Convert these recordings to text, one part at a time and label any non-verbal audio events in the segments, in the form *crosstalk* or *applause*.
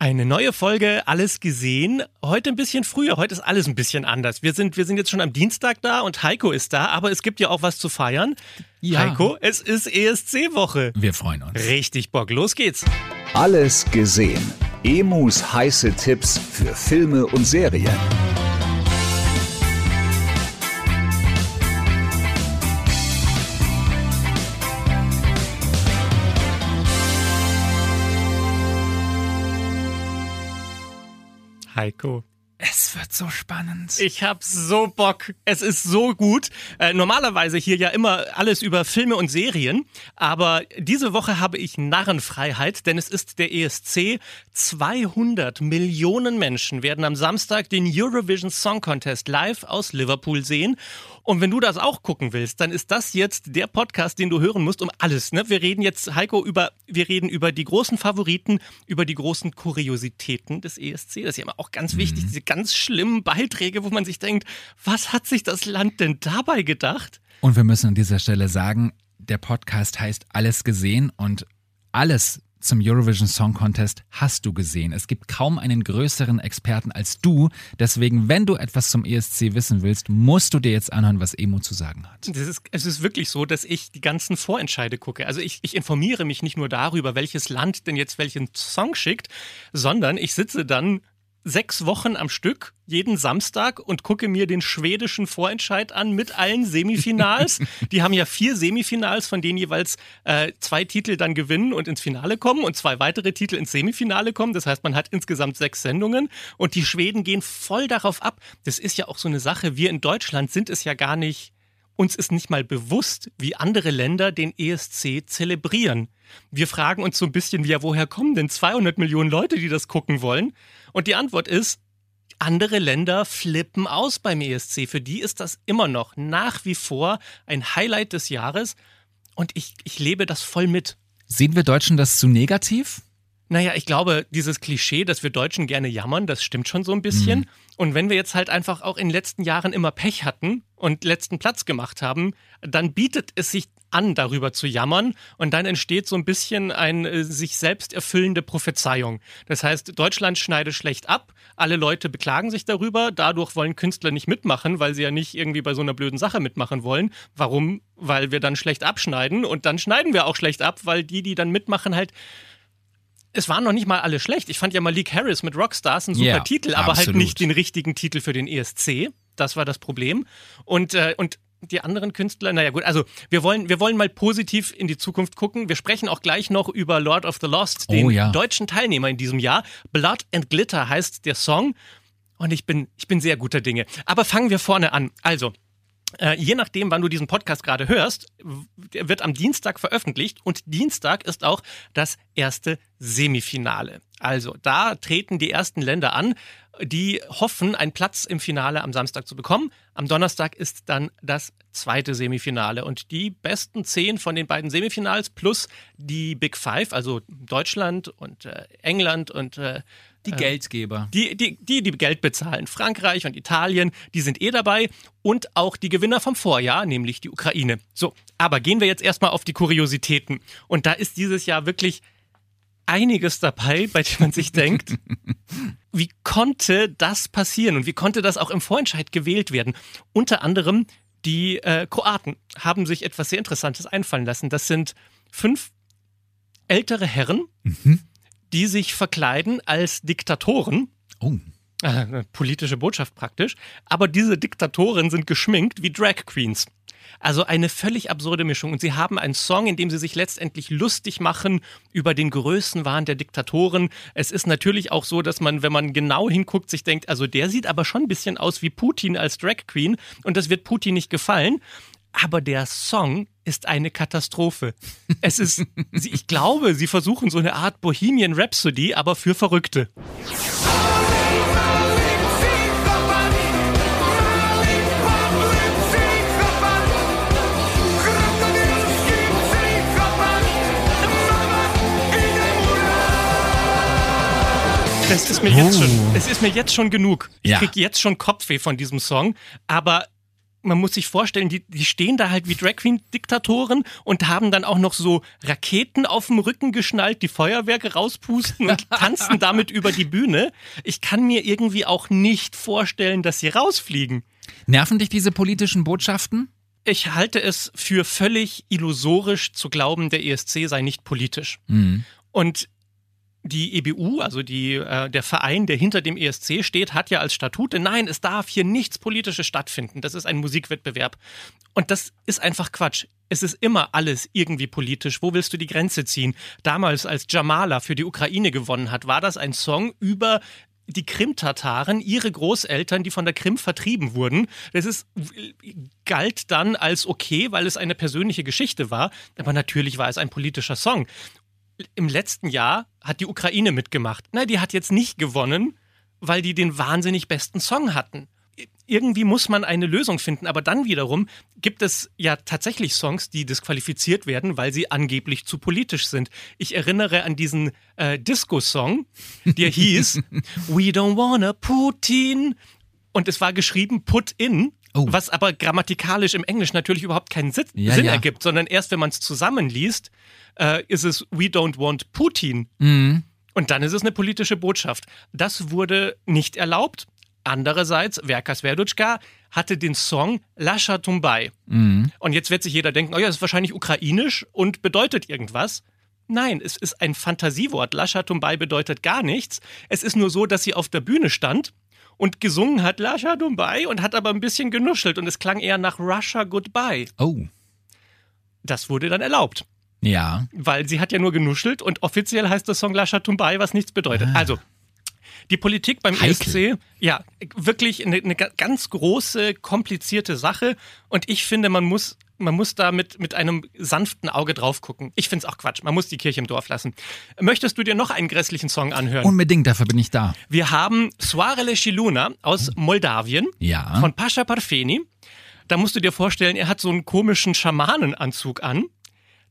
Eine neue Folge, alles gesehen. Heute ein bisschen früher, heute ist alles ein bisschen anders. Wir sind, wir sind jetzt schon am Dienstag da und Heiko ist da, aber es gibt ja auch was zu feiern. Ja. Heiko, es ist ESC-Woche. Wir freuen uns. Richtig Bock, los geht's. Alles gesehen. Emus heiße Tipps für Filme und Serien. Heiko. Es wird so spannend. Ich hab so Bock. Es ist so gut. Äh, normalerweise hier ja immer alles über Filme und Serien, aber diese Woche habe ich Narrenfreiheit, denn es ist der ESC. 200 Millionen Menschen werden am Samstag den Eurovision Song Contest live aus Liverpool sehen. Und wenn du das auch gucken willst, dann ist das jetzt der Podcast, den du hören musst, um alles. Ne? Wir reden jetzt, Heiko, über, wir reden über die großen Favoriten, über die großen Kuriositäten des ESC. Das ist ja immer auch ganz wichtig, diese ganz schlimmen Beiträge, wo man sich denkt, was hat sich das Land denn dabei gedacht? Und wir müssen an dieser Stelle sagen, der Podcast heißt Alles gesehen und alles zum Eurovision Song Contest hast du gesehen. Es gibt kaum einen größeren Experten als du. Deswegen, wenn du etwas zum ESC wissen willst, musst du dir jetzt anhören, was Emo zu sagen hat. Ist, es ist wirklich so, dass ich die ganzen Vorentscheide gucke. Also ich, ich informiere mich nicht nur darüber, welches Land denn jetzt welchen Song schickt, sondern ich sitze dann sechs Wochen am Stück jeden Samstag und gucke mir den schwedischen Vorentscheid an mit allen Semifinals. *laughs* Die haben ja vier Semifinals, von denen jeweils äh, zwei Titel dann gewinnen und ins Finale kommen und zwei weitere Titel ins Semifinale kommen. Das heißt, man hat insgesamt sechs Sendungen und die Schweden gehen voll darauf ab. Das ist ja auch so eine Sache. Wir in Deutschland sind es ja gar nicht uns ist nicht mal bewusst, wie andere Länder den ESC zelebrieren. Wir fragen uns so ein bisschen, ja, woher kommen denn 200 Millionen Leute, die das gucken wollen? Und die Antwort ist, andere Länder flippen aus beim ESC. Für die ist das immer noch nach wie vor ein Highlight des Jahres. Und ich, ich lebe das voll mit. Sehen wir Deutschen das zu negativ? Naja, ich glaube, dieses Klischee, dass wir Deutschen gerne jammern, das stimmt schon so ein bisschen. Mhm. Und wenn wir jetzt halt einfach auch in den letzten Jahren immer Pech hatten und letzten Platz gemacht haben, dann bietet es sich an, darüber zu jammern. Und dann entsteht so ein bisschen eine äh, sich selbst erfüllende Prophezeiung. Das heißt, Deutschland schneidet schlecht ab, alle Leute beklagen sich darüber, dadurch wollen Künstler nicht mitmachen, weil sie ja nicht irgendwie bei so einer blöden Sache mitmachen wollen. Warum? Weil wir dann schlecht abschneiden und dann schneiden wir auch schlecht ab, weil die, die dann mitmachen, halt es waren noch nicht mal alle schlecht. Ich fand ja Malik Harris mit Rockstars ein super Ja, Titel, aber halt absolut. nicht den richtigen Titel für den ESC. Das war das Problem. Und, äh, und die anderen Künstler, naja gut, also wir wollen, wir wollen mal positiv in die Zukunft gucken. Wir sprechen auch gleich noch über Lord of the Lost, den Oh ja. deutschen Teilnehmer in diesem Jahr. Blood and Glitter heißt der Song. Und ich bin, ich bin sehr guter Dinge. Aber fangen wir vorne an. Also, äh, je nachdem, wann du diesen Podcast gerade hörst, wird am Dienstag veröffentlicht und Dienstag ist auch das erste Semifinale. Also da treten die ersten Länder an, die hoffen, einen Platz im Finale am Samstag zu bekommen. Am Donnerstag ist dann das zweite Semifinale und die besten zehn von den beiden Semifinals plus die Big Five, also Deutschland und äh, England und äh, Die Geldgeber. die, die, die, die Geld bezahlen, Frankreich und Italien, die sind eh dabei und auch die Gewinner vom Vorjahr, nämlich die Ukraine. So, aber gehen wir jetzt erstmal auf die Kuriositäten. Und da ist dieses Jahr wirklich einiges dabei, bei dem man sich denkt, *laughs* wie konnte das passieren und wie konnte das auch im Vorentscheid gewählt werden? Unter anderem die äh, Kroaten haben sich etwas sehr Interessantes einfallen lassen. Das sind fünf ältere Herren, die sich verkleiden als Diktatoren. Oh. Äh, politische Botschaft praktisch. Aber diese Diktatoren sind geschminkt wie Drag Queens. Also eine völlig absurde Mischung. Und sie haben einen Song, in dem sie sich letztendlich lustig machen über den Größenwahn der Diktatoren. Es ist natürlich auch so, dass man, wenn man genau hinguckt, sich denkt, also der sieht aber schon ein bisschen aus wie Putin als Drag Queen. Und das wird Putin nicht gefallen. Aber der Song ist eine Katastrophe. Es ist, *laughs* ich glaube, sie versuchen so eine Art Bohemian Rhapsody, aber für Verrückte. Das ist mir jetzt schon, Oh. es ist mir jetzt schon genug. Ich Ja. krieg jetzt schon Kopfweh von diesem Song, aber man muss sich vorstellen, die, die stehen da halt wie Drag Queen Diktatoren und haben dann auch noch so Raketen auf dem Rücken geschnallt, die Feuerwerke rauspusten und *laughs* tanzen damit über die Bühne. Ich kann mir irgendwie auch nicht vorstellen, dass sie rausfliegen. Nerven dich diese politischen Botschaften? Ich halte es für völlig illusorisch zu glauben, der ESC sei nicht politisch. Mhm. Und die EBU, also die, äh, der Verein, der hinter dem ESC steht, hat ja als Statute, nein, es darf hier nichts Politisches stattfinden. Das ist ein Musikwettbewerb. Und das ist einfach Quatsch. Es ist immer alles irgendwie politisch. Wo willst du die Grenze ziehen? Damals, als Jamala für die Ukraine gewonnen hat, war das ein Song über die Krim-Tataren, ihre Großeltern, die von der Krim vertrieben wurden. Das ist, galt dann als okay, weil es eine persönliche Geschichte war. Aber natürlich war es ein politischer Song im letzten Jahr hat die Ukraine mitgemacht. Na, die hat jetzt nicht gewonnen, weil die den wahnsinnig besten Song hatten. Irgendwie muss man eine Lösung finden, aber dann wiederum gibt es ja tatsächlich Songs, die disqualifiziert werden, weil sie angeblich zu politisch sind. Ich erinnere an diesen äh, Disco-Song, der hieß *laughs* We don't wanna Putin und es war geschrieben Put in, Oh. was aber grammatikalisch im Englisch natürlich überhaupt keinen Sinn, Ja, Sinn ja. ergibt, sondern erst wenn man es zusammenliest, äh, ist es We don't want Putin. Mhm. Und dann ist es eine politische Botschaft. Das wurde nicht erlaubt. Andererseits, Verkas Verdutschka hatte den Song Lascha Tumbai. Mhm. Und jetzt wird sich jeder denken, oh ja, das ist wahrscheinlich ukrainisch und bedeutet irgendwas. Nein, es ist ein Fantasiewort. Lascha Tumbai bedeutet gar nichts. Es ist nur so, dass sie auf der Bühne stand und gesungen hat Lascha Tumbai und hat aber ein bisschen genuschelt und es klang eher nach Russia Goodbye. Oh. Das wurde dann erlaubt Ja. weil sie hat ja nur genuschelt und offiziell heißt der Song Lascha Tumbai, was nichts bedeutet. Also, die Politik beim Heikel. ESC, ja, wirklich eine, eine ga- ganz große, komplizierte Sache und ich finde, man muss, man muss da mit, mit einem sanften Auge drauf gucken. Ich finde es auch Quatsch, man muss die Kirche im Dorf lassen. Möchtest du dir noch einen grässlichen Song anhören? Unbedingt, dafür bin ich da. Wir haben Soarele Shiluna aus Moldawien Ja. von Pascha Parfeni. Da musst du dir vorstellen, er hat so einen komischen Schamanenanzug an,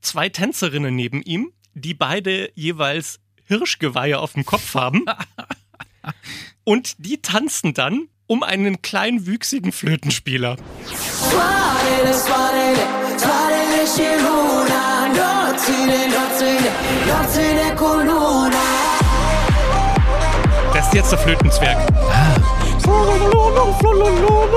zwei Tänzerinnen neben ihm, die beide jeweils Hirschgeweihe auf dem Kopf haben. *laughs* Und die tanzen dann um einen Flötenspieler. Noțile cu luna Das ist jetzt der Flötenzwerg.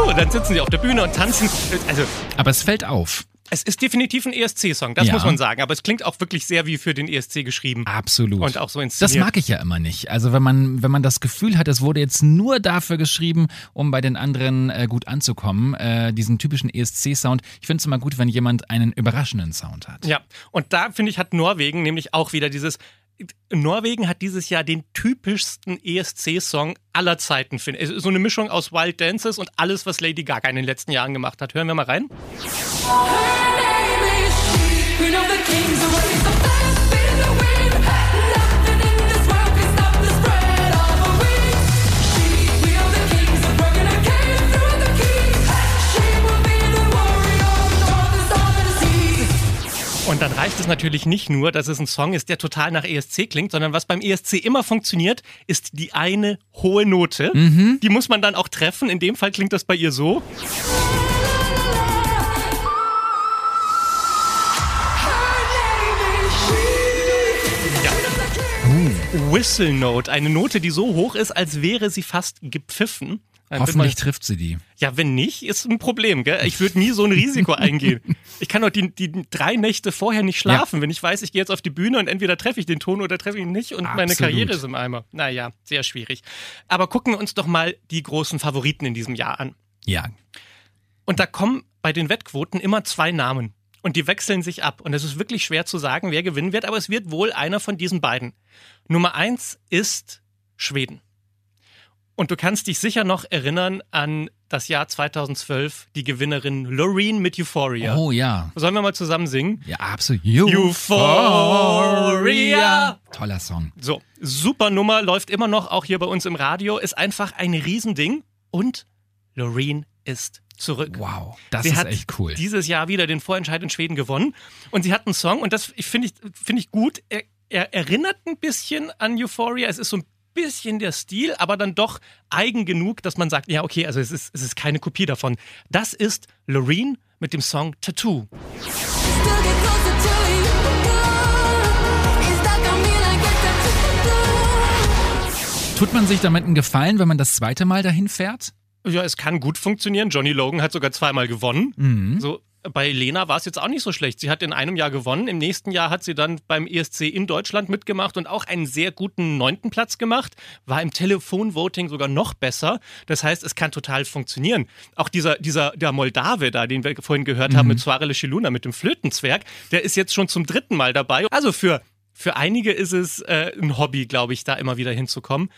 Und dann sitzen sie auf der Bühne und tanzen. Also, Aber es fällt auf. Es ist definitiv ein ESC-Song, das Ja. muss man sagen. Aber es klingt auch wirklich sehr wie für den ESC geschrieben. Absolut. Und auch so Das inszeniert. mag ich ja immer nicht. Also wenn man, wenn man das Gefühl hat, es wurde jetzt nur dafür geschrieben, um bei den anderen äh, gut anzukommen, äh, diesen typischen ESC-Sound. Ich finde es immer gut, wenn jemand einen überraschenden Sound hat. Ja, und da finde ich, hat Norwegen nämlich auch wieder dieses. Norwegen hat dieses Jahr den typischsten ESC-Song aller Zeiten, finde ich. So eine Mischung aus Wild Dances und alles, was Lady Gaga in den letzten Jahren gemacht hat. Hören wir mal rein. Her name is she Es natürlich nicht nur, dass es ein Song ist, der total nach ESC klingt, sondern was beim ESC immer funktioniert, ist die eine hohe Note. Die muss man dann auch treffen. In dem Fall klingt das bei ihr so. Whistle Note, eine Note, die so hoch ist, als wäre sie fast gepfiffen. Dann wird Hoffentlich trifft sie die. ja, wenn nicht, ist ein Problem. Gell? Ich würde nie so ein Risiko *laughs* eingehen. Ich kann doch die, die drei Nächte vorher nicht schlafen, wenn ich weiß, ich gehe jetzt auf die Bühne und entweder treffe ich den Ton oder treffe ich ihn nicht und meine Absolut. Karriere ist im Eimer. Naja, sehr schwierig. Aber gucken wir uns doch mal die großen Favoriten in diesem Jahr an. Ja. Und da kommen bei den Wettquoten immer zwei Namen. Und die wechseln sich ab. Und es ist wirklich schwer zu sagen, wer gewinnen wird, aber es wird wohl einer von diesen beiden. Nummer eins ist Schweden. Und du kannst dich sicher noch erinnern an das Jahr 2012 die Gewinnerin Loreen mit Euphoria. Oh ja. Sollen wir mal zusammen singen? Ja, absolut. Euphoria. Toller Song. So, super Nummer, läuft immer noch, auch hier bei uns im Radio, ist einfach ein Riesending. Und Loreen ist zurück. Wow, das sie ist hat echt cool. dieses Jahr wieder den Vorentscheid in Schweden gewonnen. Und sie hat einen Song, und das finde ich, finde ich gut. Er, er erinnert ein bisschen an Euphoria. Es ist so ein bisschen der Stil, aber dann doch eigen genug, dass man sagt, ja, okay, also es ist, es ist keine Kopie davon. Das ist Loreen mit dem Song Tattoo. Tut man sich damit einen Gefallen, wenn man das zweite Mal dahin fährt? Ja, es kann gut funktionieren. Johnny Logan hat sogar zweimal gewonnen. Mhm. So, bei Lena war es jetzt auch nicht so schlecht. Sie hat in einem Jahr gewonnen. Im nächsten Jahr hat sie dann beim ESC in Deutschland mitgemacht und auch einen sehr guten neunten Platz gemacht. War im Telefonvoting sogar noch besser. Das heißt, es kann total funktionieren. Auch dieser, dieser der Moldave da, den wir vorhin gehört haben mit Soarele Shiluna, mit dem Flötenzwerg, der ist jetzt schon zum dritten Mal dabei. Also für, für einige ist es äh, ein Hobby, glaube ich, da immer wieder hinzukommen.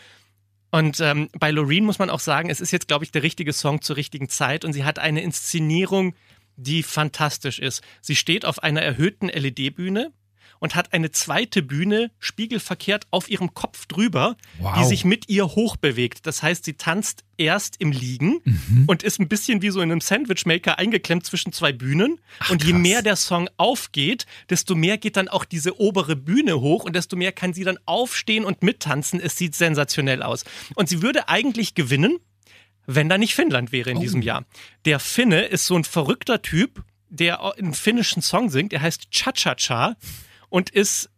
Und ähm, bei Loreen muss man auch sagen, es ist jetzt, glaube ich, der richtige Song zur richtigen Zeit und sie hat eine Inszenierung, die fantastisch ist. Sie steht auf einer erhöhten LED-Bühne und hat eine zweite Bühne spiegelverkehrt auf ihrem Kopf drüber, Wow. die sich mit ihr hochbewegt. Das heißt, sie tanzt erst im Liegen Mhm. und ist ein bisschen wie so in einem Sandwichmaker eingeklemmt zwischen zwei Bühnen. und je krass. mehr der Song aufgeht, desto mehr geht dann auch diese obere Bühne hoch und desto mehr kann sie dann aufstehen und mittanzen. Es sieht sensationell aus. Und sie würde eigentlich gewinnen, wenn da nicht Finnland wäre in diesem Jahr. Der Finne ist so ein verrückter Typ, der einen finnischen Song singt. Der heißt Cha-Cha-Cha und ist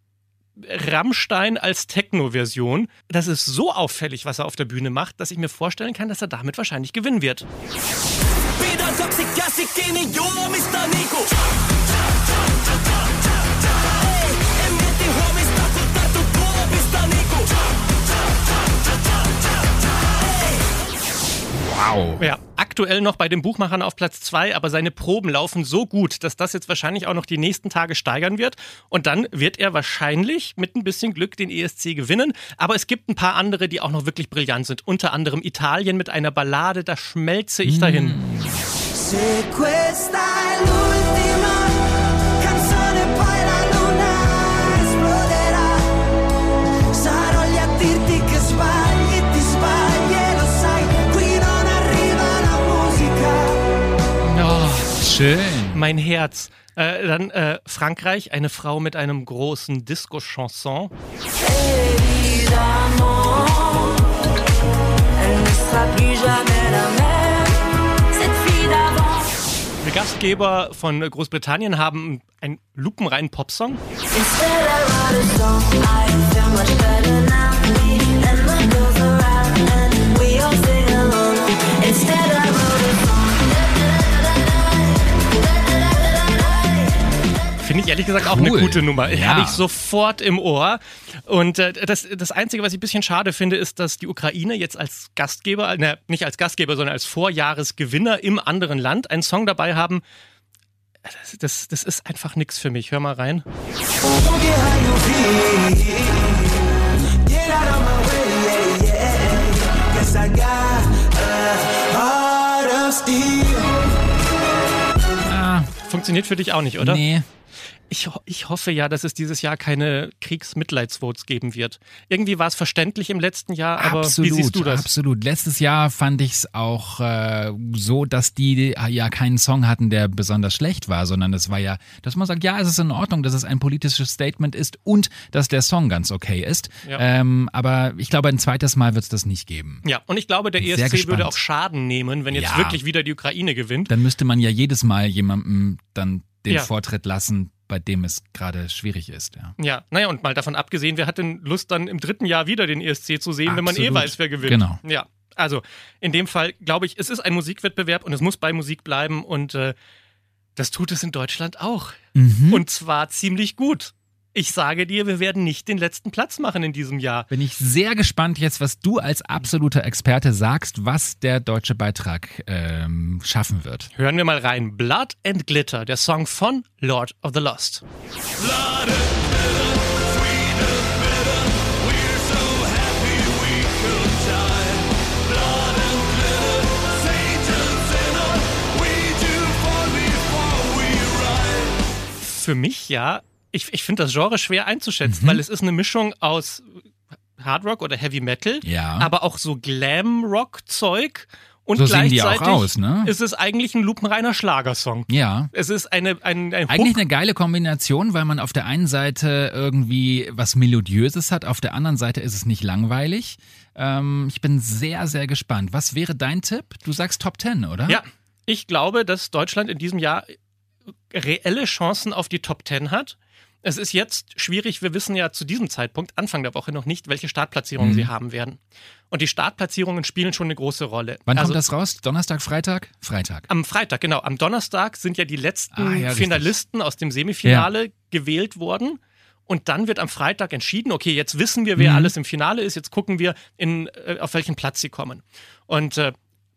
Rammstein als Techno-Version. Das ist so auffällig, was er auf der Bühne macht, dass ich mir vorstellen kann, dass er damit wahrscheinlich gewinnen wird. Pidän toksic kiinni juomista niinku. Wow. Ja, aktuell noch bei den Buchmachern auf Platz 2, aber seine Proben laufen so gut, dass das jetzt wahrscheinlich auch noch die nächsten Tage steigern wird. Und dann wird er wahrscheinlich mit ein bisschen Glück den ESC gewinnen. Aber es gibt ein paar andere, die auch noch wirklich brillant sind. Unter anderem Italien mit einer Ballade, da schmelze ich dahin. Se schön. Mein Herz. Äh, dann äh, Frankreich, eine Frau mit einem großen Disco-Chanson. Die Gastgeber von Großbritannien haben einen lupenreinen Popsong. Instead I wrote a song, I feel much better now. Finde ich ehrlich gesagt auch Cool. eine gute Nummer. Ja. Habe ich sofort im Ohr. Und äh, das, das Einzige, was ich ein bisschen schade finde, ist, dass die Ukraine jetzt als Gastgeber, ne, nicht als Gastgeber, sondern als Vorjahresgewinner im anderen Land einen Song dabei haben. Das, das, das ist einfach nichts für mich. Hör mal rein. Ah, Funktioniert für dich auch nicht, oder? nee. Ich, ich hoffe ja, dass es dieses Jahr keine Kriegsmitleidsvotes geben wird. Irgendwie war es verständlich im letzten Jahr, aber absolut, wie siehst du das? absolut. Letztes Jahr fand ich es auch äh, so, dass die ja keinen Song hatten, der besonders schlecht war, sondern es war ja, dass man sagt, ja, es ist in Ordnung, dass es ein politisches Statement ist und dass der Song ganz okay ist. Ja. Ähm, aber ich glaube, ein zweites Mal wird es das nicht geben. Ja, und ich glaube, der ESC gespannt. würde auch Schaden nehmen, wenn jetzt Ja. wirklich wieder die Ukraine gewinnt. Dann müsste man ja jedes Mal jemandem dann den Ja. Vortritt lassen, bei dem es gerade schwierig ist. Ja. Ja, naja, und mal davon abgesehen, wer hat denn Lust, dann im dritten Jahr wieder den ESC zu sehen, wenn man eh Absolut. weiß, wer gewinnt? Genau. Ja, also in dem Fall glaube ich, es ist ein Musikwettbewerb und es muss bei Musik bleiben und äh, das tut es in Deutschland auch. Mhm. Und zwar ziemlich gut ich sage dir, wir werden nicht den letzten Platz machen in diesem Jahr. Bin ich sehr gespannt jetzt, was du als absoluter Experte sagst, was der deutsche Beitrag ähm, schaffen wird. Hören wir mal rein. Blood and Glitter, der Song von Lord of the Lost. Blood Für mich ja ich, ich finde das Genre schwer einzuschätzen, weil es ist eine Mischung aus Hard Rock oder Heavy Metal, Ja. aber auch so Glam-Rock-Zeug. Und So gleichzeitig aus, ne? ist es eigentlich ein lupenreiner Schlagersong. Ja. Es ist eine, ein, ein Eigentlich Hook. eine geile Kombination, weil man auf der einen Seite irgendwie was Melodiöses hat, auf der anderen Seite ist es nicht langweilig. Ähm, ich bin sehr, sehr gespannt. Was wäre dein Tipp? Du sagst Top 10, oder? Ja, ich glaube, dass Deutschland in diesem Jahr reelle Chancen auf die Top 10 hat. Es ist jetzt schwierig, wir wissen ja zu diesem Zeitpunkt, Anfang der Woche noch nicht, welche Startplatzierungen Mhm. sie haben werden. Und die Startplatzierungen spielen schon eine große Rolle. Wann also kommt das raus? Donnerstag, Freitag? Freitag. am Freitag, genau. Am Donnerstag sind ja die letzten Ah, ja, richtig. Finalisten aus dem Semifinale gewählt worden. Und dann wird am Freitag entschieden, okay, jetzt wissen wir, wer Mhm. alles im Finale ist, jetzt gucken wir, in, äh, auf welchen Platz sie kommen. Und äh,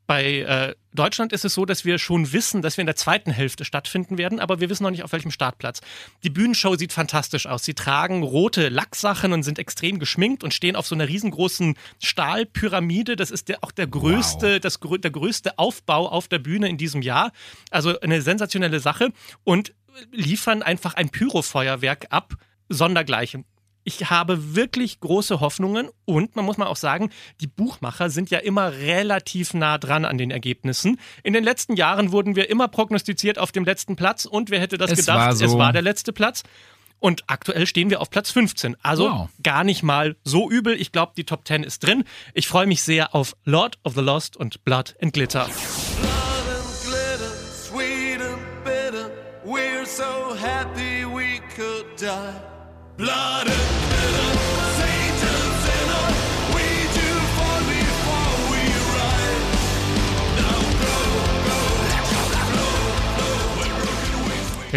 bei äh, Deutschland ist es so, dass wir schon wissen, dass wir in der zweiten Hälfte stattfinden werden, aber wir wissen noch nicht auf welchem Startplatz. Die Bühnenshow sieht fantastisch aus. Sie tragen rote Lacksachen und sind extrem geschminkt und stehen auf so einer riesengroßen Stahlpyramide. Das ist der, auch der größte, das, grö- der größte Aufbau auf der Bühne in diesem Jahr. Also eine sensationelle Sache und liefern einfach ein Pyrofeuerwerk ab, sondergleichen. Ich habe wirklich große Hoffnungen und man muss mal auch sagen, die Buchmacher sind ja immer relativ nah dran an den Ergebnissen. In den letzten Jahren wurden wir immer prognostiziert auf dem letzten Platz und wer hätte das Es gedacht? war so. Es war der letzte Platz. Und aktuell stehen wir auf Platz 15. Also Wow. gar nicht mal so übel. Ich glaube, die Top 10 ist drin. Ich freue mich sehr auf Lord of the Lost und Blood and Glitter. Blood and glitter, sweet and bitter. We're so happy we could die. Blood and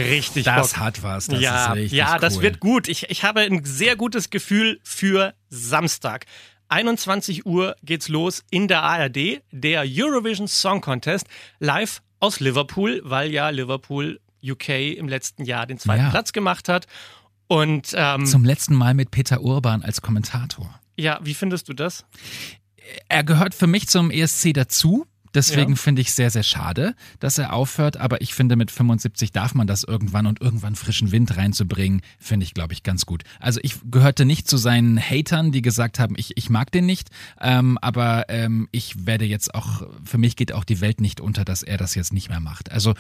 Richtig Das Bock. hat was. Das ja, ja, cool. das wird gut. Ich, ich habe ein sehr gutes Gefühl für Samstag. 21 Uhr geht's los in der ARD, der Eurovision Song Contest, live aus Liverpool, weil ja Liverpool UK im letzten Jahr den zweiten Ja. Platz gemacht hat. Und ähm, Zum letzten Mal mit Peter Urban als Kommentator. ja, wie findest du das? Er gehört für mich zum ESC dazu. Deswegen Ja. finde ich sehr, sehr schade, dass er aufhört. Aber ich finde, mit 75 darf man das irgendwann und irgendwann frischen Wind reinzubringen, finde ich, glaube ich, ganz gut. Also ich gehörte nicht zu seinen Hatern, die gesagt haben, ich, ich mag den nicht. Ähm, aber ähm, ich werde jetzt auch, für mich geht auch die Welt nicht unter, dass er das jetzt nicht mehr macht. Also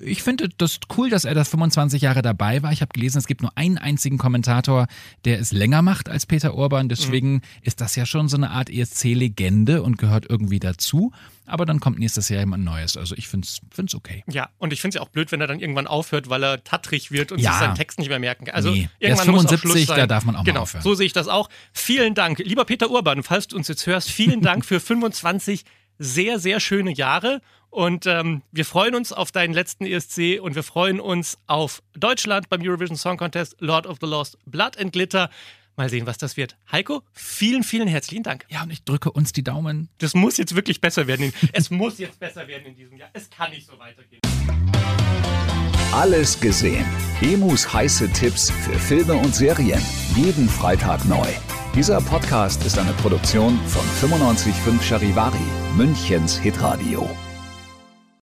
ich finde das cool, dass er das 25 Jahre dabei war. Ich habe gelesen, es gibt nur einen einzigen Kommentator, der es länger macht als Peter Urban. Deswegen ist das ja schon so eine Art ESC-Legende und gehört irgendwie dazu. Aber dann kommt nächstes Jahr jemand Neues. Also ich finde es okay. Ja, und ich finde es ja auch blöd, wenn er dann irgendwann aufhört, weil er tattrig wird und Ja. sich seinen Text nicht mehr merken kann. Also Nee, er ist irgendwann muss auch 75, Schluss sein. da darf man auch mal genau, aufhören. So sehe ich das auch. Vielen Dank, lieber Peter Urban, falls du uns jetzt hörst, vielen Dank *laughs* für 25 sehr, sehr schöne Jahre. Und ähm, wir freuen uns auf deinen letzten ESC und wir freuen uns auf Deutschland beim Eurovision Song Contest, Lord of the Lost, Blood and Glitter. Mal sehen, was das wird. Heiko, vielen, vielen herzlichen Dank. Ja, und ich drücke uns die Daumen. Das muss jetzt wirklich besser werden. Es muss jetzt besser werden in diesem Jahr. Es kann nicht so weitergehen. Alles gesehen. Emus heiße Tipps für Filme und Serien. Jeden Freitag neu. Dieser Podcast ist eine Produktion von 955 Charivari, Münchens Hitradio.